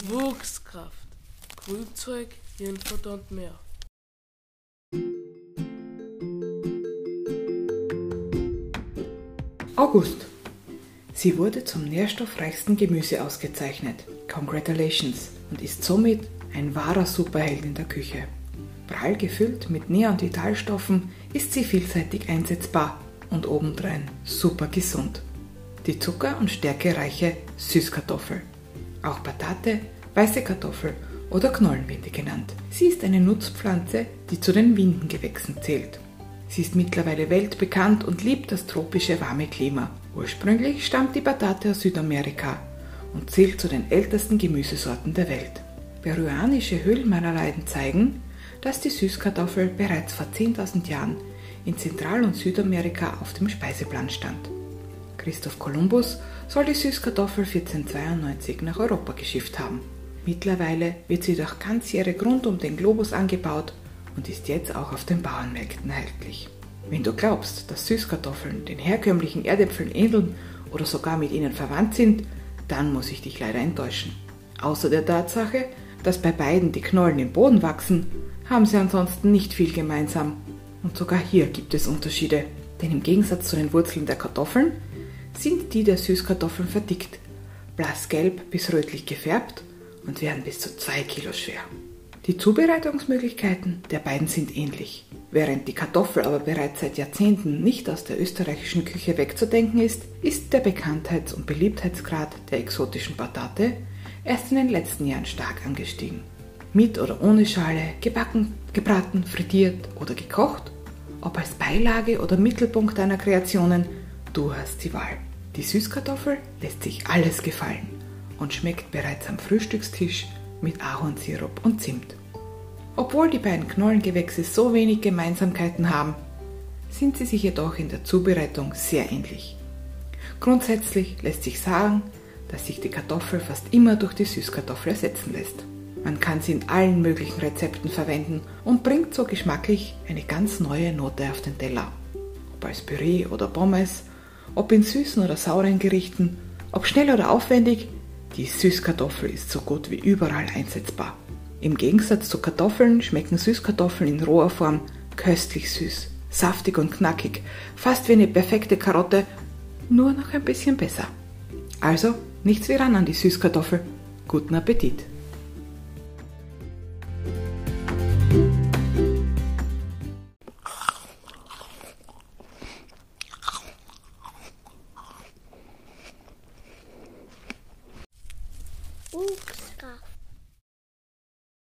Wuchskraft, Grünzeug, Hirnfutter und mehr. August. Sie wurde zum nährstoffreichsten Gemüse ausgezeichnet. Congratulations und ist somit ein wahrer Superheld in der Küche. Prall gefüllt mit Nähr- und Vitalstoffen ist sie vielseitig einsetzbar und obendrein super gesund. Die zucker- und stärkereiche Süßkartoffel. Auch Patate, weiße Kartoffel oder Knollenwinde genannt. Sie ist eine Nutzpflanze, die zu den Windengewächsen zählt. Sie ist mittlerweile weltbekannt und liebt das tropische warme Klima. Ursprünglich stammt die Patate aus Südamerika und zählt zu den ältesten Gemüsesorten der Welt. Peruanische Höhlenmalerleiden zeigen, dass die Süßkartoffel bereits vor 10.000 Jahren in Zentral- und Südamerika auf dem Speiseplan stand. Christoph Kolumbus soll die Süßkartoffel 1492 nach Europa geschifft haben. Mittlerweile wird sie durch ganzjährig rund um den Globus angebaut und ist jetzt auch auf den Bauernmärkten erhältlich. Wenn du glaubst, dass Süßkartoffeln den herkömmlichen Erdäpfeln ähneln oder sogar mit ihnen verwandt sind, dann muss ich dich leider enttäuschen. Außer der Tatsache, dass bei beiden die Knollen im Boden wachsen, haben sie ansonsten nicht viel gemeinsam. Und sogar hier gibt es Unterschiede, denn im Gegensatz zu den Wurzeln der Kartoffeln sind die der Süßkartoffeln verdickt, blassgelb bis rötlich gefärbt und werden bis zu 2 Kilo schwer. Die Zubereitungsmöglichkeiten der beiden sind ähnlich. Während die Kartoffel aber bereits seit Jahrzehnten nicht aus der österreichischen Küche wegzudenken ist, ist der Bekanntheits- und Beliebtheitsgrad der exotischen Patate erst in den letzten Jahren stark angestiegen. Mit oder ohne Schale, gebacken, gebraten, frittiert oder gekocht, ob als Beilage oder Mittelpunkt deiner Kreationen, du hast die Wahl. Die Süßkartoffel lässt sich alles gefallen und schmeckt bereits am Frühstückstisch mit Ahornsirup und Zimt. Obwohl die beiden Knollengewächse so wenig Gemeinsamkeiten haben, sind sie sich jedoch in der Zubereitung sehr ähnlich. Grundsätzlich lässt sich sagen, dass sich die Kartoffel fast immer durch die Süßkartoffel ersetzen lässt. Man kann sie in allen möglichen Rezepten verwenden und bringt so geschmacklich eine ganz neue Note auf den Teller. Ob als Püree oder Pommes, ob in süßen oder sauren Gerichten, ob schnell oder aufwendig, die Süßkartoffel ist so gut wie überall einsetzbar. Im Gegensatz zu Kartoffeln schmecken Süßkartoffeln in roher Form köstlich süß, saftig und knackig, fast wie eine perfekte Karotte, nur noch ein bisschen besser. Also nichts wie ran an die Süßkartoffel. Guten Appetit! Wuchskraft.